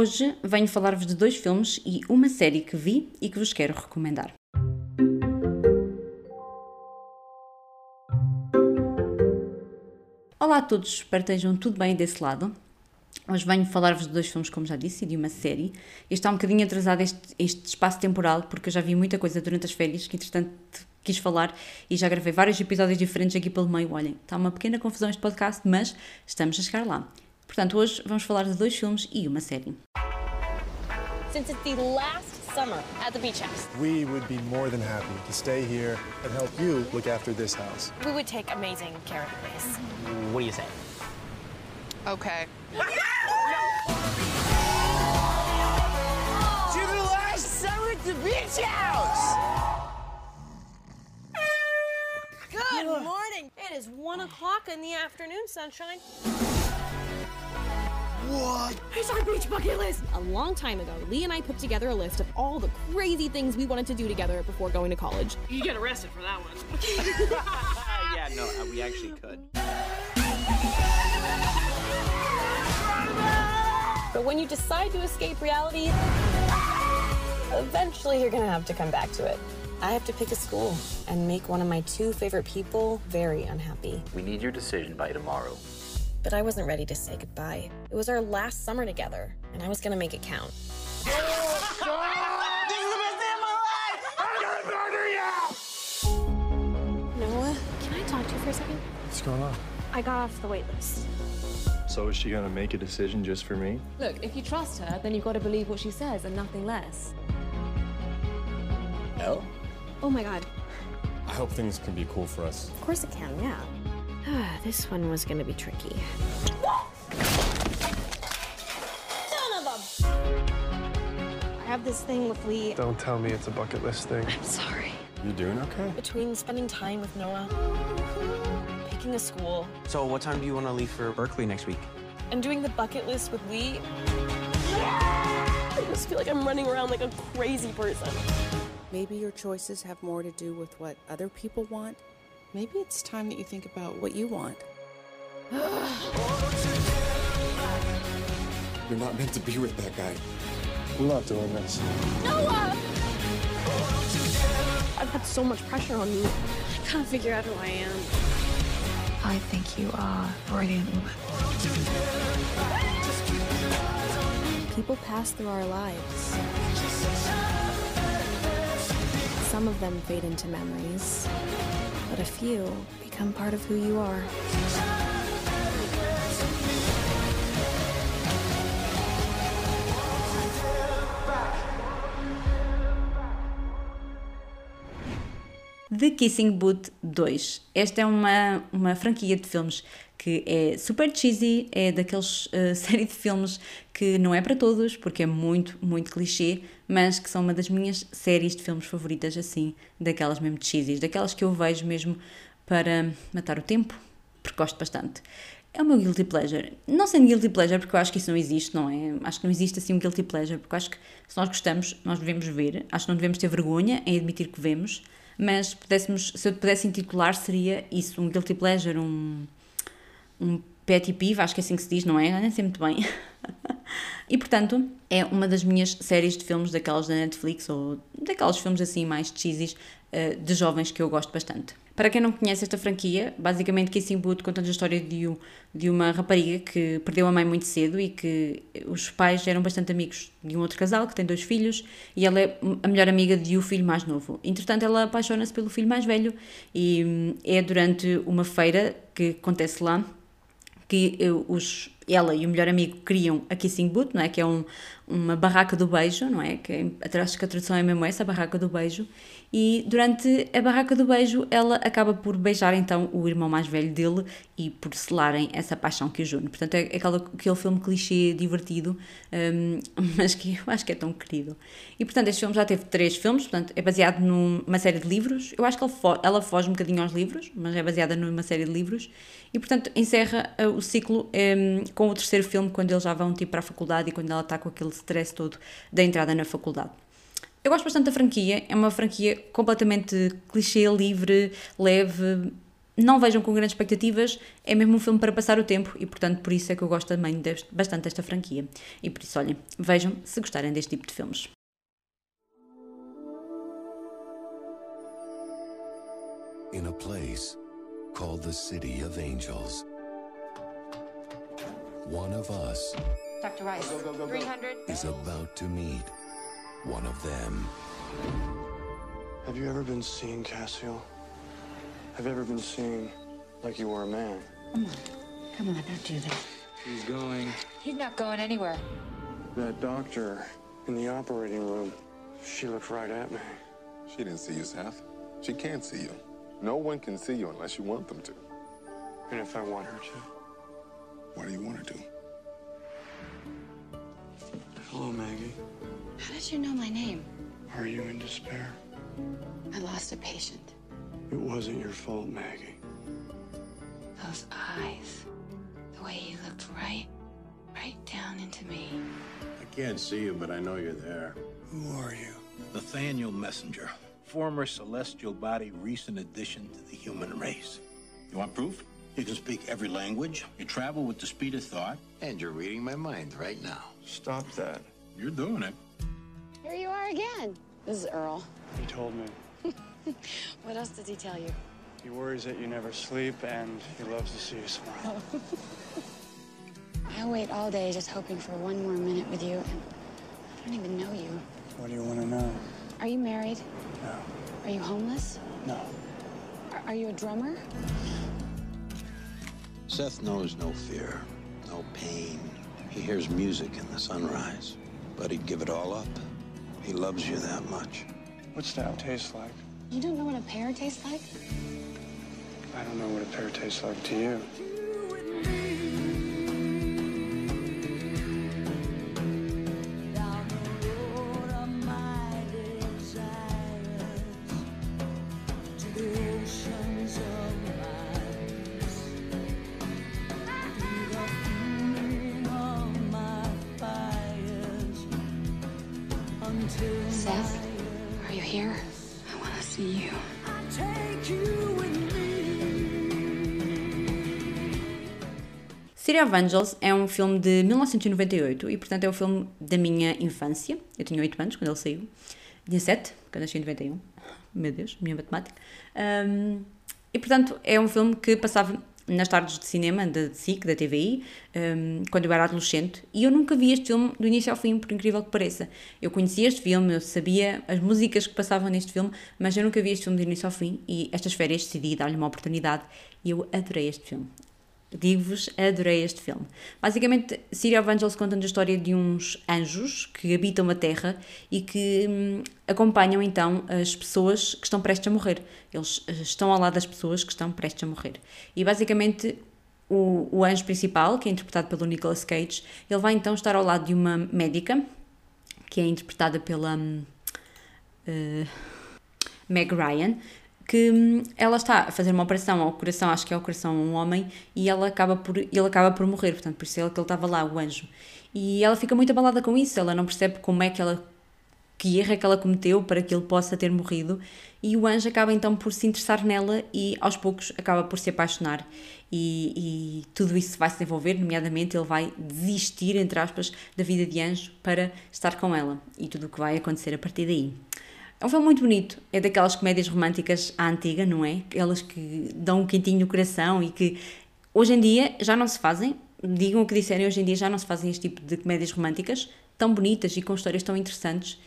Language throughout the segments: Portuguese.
Hoje venho falar-vos de dois filmes e uma série que vi e que vos quero recomendar. Olá a todos, espero que estejam tudo bem desse lado. Hoje venho falar-vos de dois filmes, como já disse, e de uma série. Este está um bocadinho atrasado, este, este espaço temporal, porque eu já vi muita coisa durante as férias que, entretanto, quis falar e já gravei vários episódios diferentes aqui pelo meio. Olhem, está uma pequena confusão este podcast, mas estamos a chegar lá. Portanto, hoje vamos falar de dois filmes e uma série. Since it's the last summer at the beach house, We would be more than happy to stay here and help you look after this house. we would take amazing care of the place. What do you say? Okay. To the last summer at the beach house! Good morning. It is one o'clock in the afternoon, sunshine. What? Here's our beach bucket list. A long time ago, Lee and I put together a list of all the crazy things we wanted to do together before going to college. You get arrested for that one. yeah, no, uh, we actually could. But when you decide to escape reality, eventually you're gonna have to come back to it. I have to pick a school and make one of my two favorite people very unhappy. We need your decision by tomorrow. But I wasn't ready to say goodbye. It was our last summer together, and I was gonna make it count. This is the best day of my life! I'm gonna murder you! Noah, can I talk to you for a second? What's going on? I got off the wait list. So is she gonna make a decision just for me? Look, if you trust her, then you've got to believe what she says and nothing less. No? Oh my god. I hope things can be cool for us. Of course it can, yeah. this one was gonna be tricky. Son of a. I have this thing with Lee. Don't tell me it's a bucket list thing. I'm sorry. You're doing okay? Between spending time with Noah, picking a school, So, what time do you want to leave for Berkeley next week? and doing the bucket list with Lee, I just feel like I'm running around like a crazy person. Maybe your choices have more to do with what other people want. Maybe it's time that you think about what you want. You're not meant to be with that guy. I'm not doing this. Noah! I've had so much pressure on me. I can't figure out who I am. I think you are a brilliant woman. People pass through our lives. Some of them fade into memories, but a few become part of who you are. The Kissing Booth 2. Esta é uma, uma franquia de filmes que é super cheesy, é daqueles uh, série de filmes que não é para todos, porque é muito, muito clichê, mas que são uma das minhas séries de filmes favoritas, assim, daquelas mesmo cheesy, daquelas que eu vejo mesmo para matar o tempo, porque gosto bastante. É o meu guilty pleasure. Não sendo guilty pleasure, porque eu acho que isso não existe, não é? Acho que não existe assim um guilty pleasure, porque eu acho que se nós gostamos, nós devemos ver. Acho que não devemos ter vergonha em admitir que vemos, mas pudéssemos, se eu pudesse intitular, seria isso, um guilty pleasure, um, um pet peeve, acho que é assim que se diz, não é? Eu Nem sei muito bem. e portanto, é uma das minhas séries de filmes daquelas da Netflix ou daqueles filmes assim mais cheesy uh, de jovens que eu gosto bastante. Para quem não conhece esta franquia, basicamente Kissing Booth conta-nos a história de, um, de uma rapariga que perdeu a mãe muito cedo e que os pais eram bastante amigos de um outro casal que tem dois filhos e ela é a melhor amiga de o filho mais novo. Entretanto, ela apaixona-se pelo filho mais velho e hum, é durante uma feira que acontece lá que os, ela e o melhor amigo criam a Kissing Booth, não é? Que é um, uma barraca do beijo, não é? Que é, acho que a tradução é mesmo essa, a barraca do beijo. E durante a barraca do beijo, ela acaba por beijar então o irmão mais velho dele e por selarem essa paixão que os une. Portanto, é aquele, aquele filme clichê divertido, um, mas que eu acho que é tão querido. E portanto, este filme já teve três filmes, portanto, é baseado numa série de livros. Eu acho que fo ela foge um bocadinho aos livros, mas é baseada numa série de livros. E portanto, encerra uh, o ciclo um, com o terceiro filme, quando eles já vão tipo, para a faculdade e quando ela está com aquele stress todo da entrada na faculdade. Eu gosto bastante da franquia, é uma franquia completamente clichê, livre, leve, não vejam com grandes expectativas, é mesmo um filme para passar o tempo e, portanto, por isso é que eu gosto também deste, bastante desta franquia. E por isso, olhem, vejam se gostarem deste tipo de filmes. In a place called the City of Angels, one of us Dr. Rice. 300. is about to meet one of them. Have you ever been seen, Cassio? Have you ever been seen like you were a man? Come on. Come on, don't do that. He's going. He's not going anywhere. That doctor in the operating room, she looked right at me. She didn't see you, Seth. She can't see you. No one can see you unless you want them to. And if I want her to? Why do you want her to? Hello, Maggie. How did you know my name? Are you in despair? I lost a patient. It wasn't your fault, Maggie. Those eyes. The way he looked right, right down into me. I can't see you, but I know you're there. Who are you? Nathaniel Messenger, former celestial body, recent addition to the human race. You want proof? You can speak every language, you travel with the speed of thought, and you're reading my mind right now. Stop that. You're doing it. Here you are again. This is Earl. He told me. What else did he tell you? He worries that you never sleep and he loves to see you smile. Oh. I wait all day just hoping for one more minute with you, and I don't even know you. What do you want to know? Are you married? No. Are you homeless? No. Are, are you a drummer? Seth knows no fear, no pain. He hears music in the sunrise, but he'd give it all up. He loves you that much. What's that taste like? You don't know what a pear tastes like? I don't know what a pear tastes like to you. Seth, are you here? I want to see you. City of Angels é um filme de 1998 e, portanto, é um filme da minha infância. Eu tinha 8 anos quando ele saiu. Tinha 7, quando nasci em 91. Meu Deus, minha matemática. Um, e, portanto, é um filme que passava nas tardes de cinema da SIC, da TVI, um, quando eu era adolescente, e eu nunca vi este filme do início ao fim, por incrível que pareça. Eu conhecia este filme, eu sabia as músicas que passavam neste filme, mas eu nunca vi este filme do início ao fim, e estas férias decidi dar-lhe uma oportunidade, e eu adorei este filme. Digo-vos, adorei este filme. Basicamente, of Angels conta a história de uns anjos que habitam a Terra e que hum, acompanham então as pessoas que estão prestes a morrer. Eles eh, estão ao lado das pessoas que estão prestes a morrer. E basicamente, o, o anjo principal, que é interpretado pelo Nicolas Cage, ele vai então estar ao lado de uma médica, que é interpretada pela hum, eh, Meg Ryan, que hum, ela está a fazer uma operação ao coração, acho que é ao coração a um homem, e ela acaba por, ele acaba por morrer, portanto, por isso é que ele estava lá, o anjo. E ela fica muito abalada com isso, ela não percebe como é que ela, que erro é que ela cometeu para que ele possa ter morrido, e o anjo acaba então por se interessar nela e aos poucos acaba por se apaixonar. E, e tudo isso vai se desenvolver, nomeadamente ele vai desistir, entre aspas, da vida de anjo para estar com ela, e tudo o que vai acontecer a partir daí. É um filme muito bonito, é daquelas comédias românticas à antiga, não é? Aquelas que dão um quentinho no coração e que hoje em dia já não se fazem, digam o que disserem, hoje em dia já não se fazem este tipo de comédias românticas tão bonitas e com histórias tão interessantes.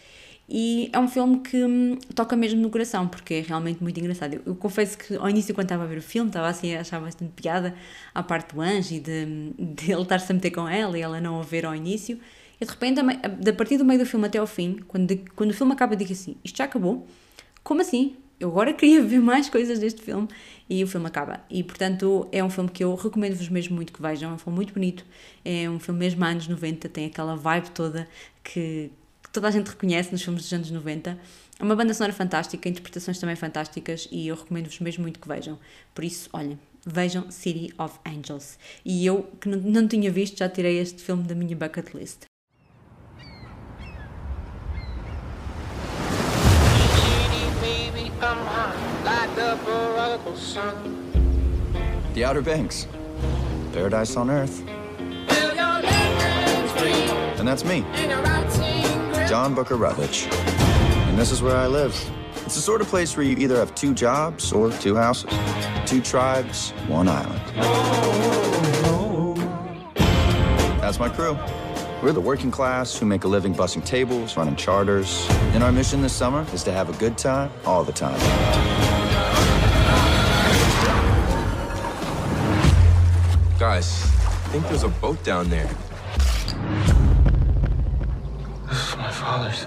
E é um filme que hum, toca mesmo no coração, porque é realmente muito engraçado. Eu, eu confesso que ao início, quando estava a ver o filme, estava assim a achar bastante piada à parte do anjo e de, de ele estar-se a meter com ela e ela não a ver ao início. E de repente, a partir do meio do filme até ao fim, quando, quando o filme acaba, eu digo assim: isto já acabou? Como assim? Eu agora queria ver mais coisas deste filme e o filme acaba. E portanto é um filme que eu recomendo-vos mesmo muito que vejam. É um filme muito bonito. É um filme mesmo anos 90, tem aquela vibe toda que, que toda a gente reconhece nos filmes dos anos 90. É uma banda sonora fantástica, interpretações também fantásticas e eu recomendo-vos mesmo muito que vejam. Por isso, olhem, vejam City of Angels. E eu, que não, não tinha visto, já tirei este filme da minha bucket list. The Outer Banks. Paradise on Earth. And that's me, John Booker Rutledge. And this is where I live. It's the sort of place where you either have two jobs or two houses, two tribes, one island. That's my crew. We're the working class who make a living bussing tables, running charters. And our mission this summer is to have a good time all the time. Guys, I think there's a boat down there. This is my father's.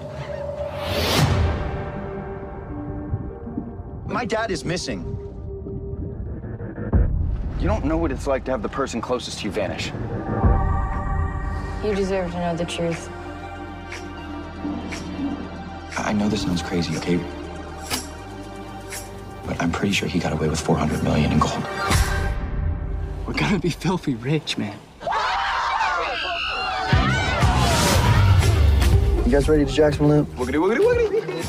My dad is missing. You don't know what it's like to have the person closest to you vanish. You deserve to know the truth. I know this sounds crazy, okay? But I'm pretty sure he got away with 400 million in gold. We're gonna be filthy rich, man. You guys ready to jack some loot? Wiggity, wiggity, wiggity.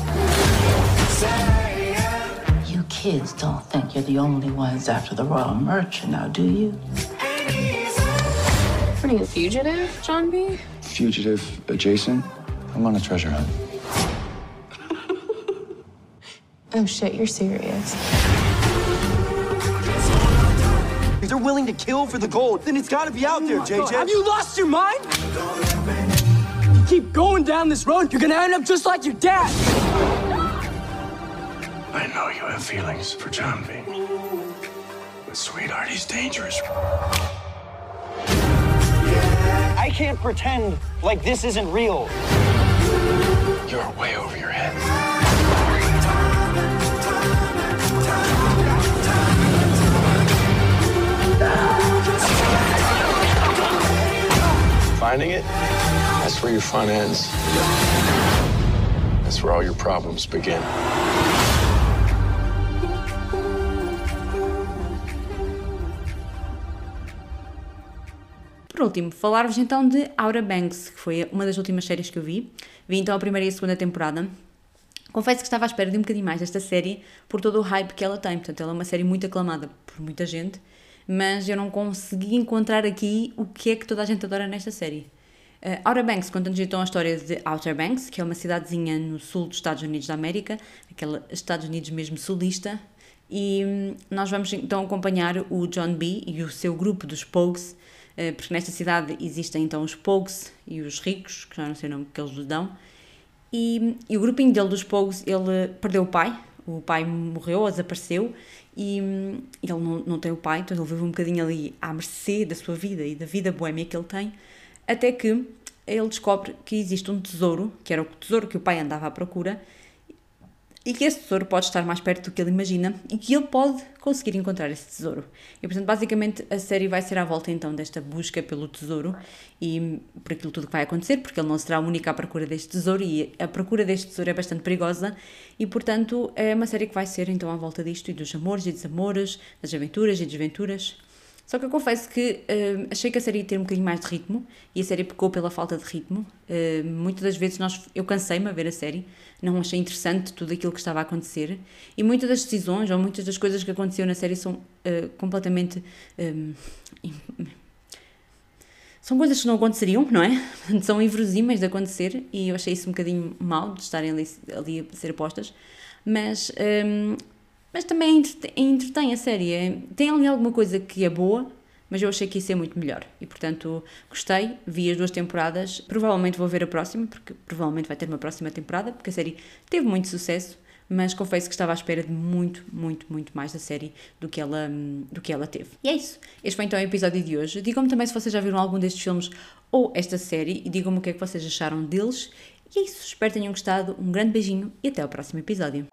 You kids don't think you're the only ones after the royal merchant now, do you? What are you, a fugitive, John B? Fugitive adjacent? I'm on a treasure hunt. Oh shit, you're serious. If they're willing to kill for the gold, then it's gotta be out there, oh JJ. Have you lost your mind? You keep going down this road, you're gonna end up just like your dad. I know you have feelings for John B. But sweetheart, he's dangerous. I can't pretend like this isn't real. You're way over your head. Finding it, that's where your fun ends. That's where all your problems begin. Por último, falar-vos então de Outer Banks, que foi uma das últimas séries que eu vi. Vi então a primeira e a segunda temporada. Confesso que estava à espera de um bocadinho mais desta série por todo o hype que ela tem. Portanto, ela é uma série muito aclamada por muita gente, mas eu não consegui encontrar aqui o que é que toda a gente adora nesta série. Uh, Outer Banks conta-nos então a história de Outer Banks, que é uma cidadezinha no sul dos Estados Unidos da América, aquele Estados Unidos mesmo sulista, e hum, nós vamos então acompanhar o John B e o seu grupo dos Pogues, uh, porque nesta cidade existem então os Pogues e os ricos, que já não sei o nome que eles lhes dão, e, e o grupinho dele dos Pogues, ele perdeu o pai, o pai morreu, desapareceu, e ele não, não tem o pai, então ele vive um bocadinho ali à mercê da sua vida e da vida boémia que ele tem, até que ele descobre que existe um tesouro, que era o tesouro que o pai andava à procura, e que esse tesouro pode estar mais perto do que ele imagina e que ele pode conseguir encontrar esse tesouro. E portanto, basicamente, a série vai ser à volta então desta busca pelo tesouro e por aquilo tudo que vai acontecer, porque ele não será o único à procura deste tesouro e a procura deste tesouro é bastante perigosa e portanto é uma série que vai ser então à volta disto e dos amores e desamores, das aventuras e desventuras. Só que eu confesso que uh, achei que a série ia ter um bocadinho mais de ritmo e a série pecou pela falta de ritmo. Uh, muitas das vezes nós, eu cansei-me a ver a série, não achei interessante tudo aquilo que estava a acontecer e muitas das decisões ou muitas das coisas que aconteceu na série são uh, completamente. São coisas que não aconteceriam, não é? São inverosímeis de acontecer e eu achei isso um bocadinho mal de estarem ali, ali a ser postas. Mas mas também entretém a série. Tem ali alguma coisa que é boa, mas eu achei que ia ser muito melhor. E portanto gostei, vi as duas temporadas. Provavelmente vou ver a próxima, porque provavelmente vai ter uma próxima temporada, porque a série teve muito sucesso. Mas confesso que estava à espera de muito, muito, muito mais da série do que ela, do que ela teve. E é isso. Este foi então o episódio de hoje. Digam-me também se vocês já viram algum destes filmes ou esta série e digam-me o que é que vocês acharam deles. E é isso. Espero que tenham gostado. Um grande beijinho e até ao próximo episódio.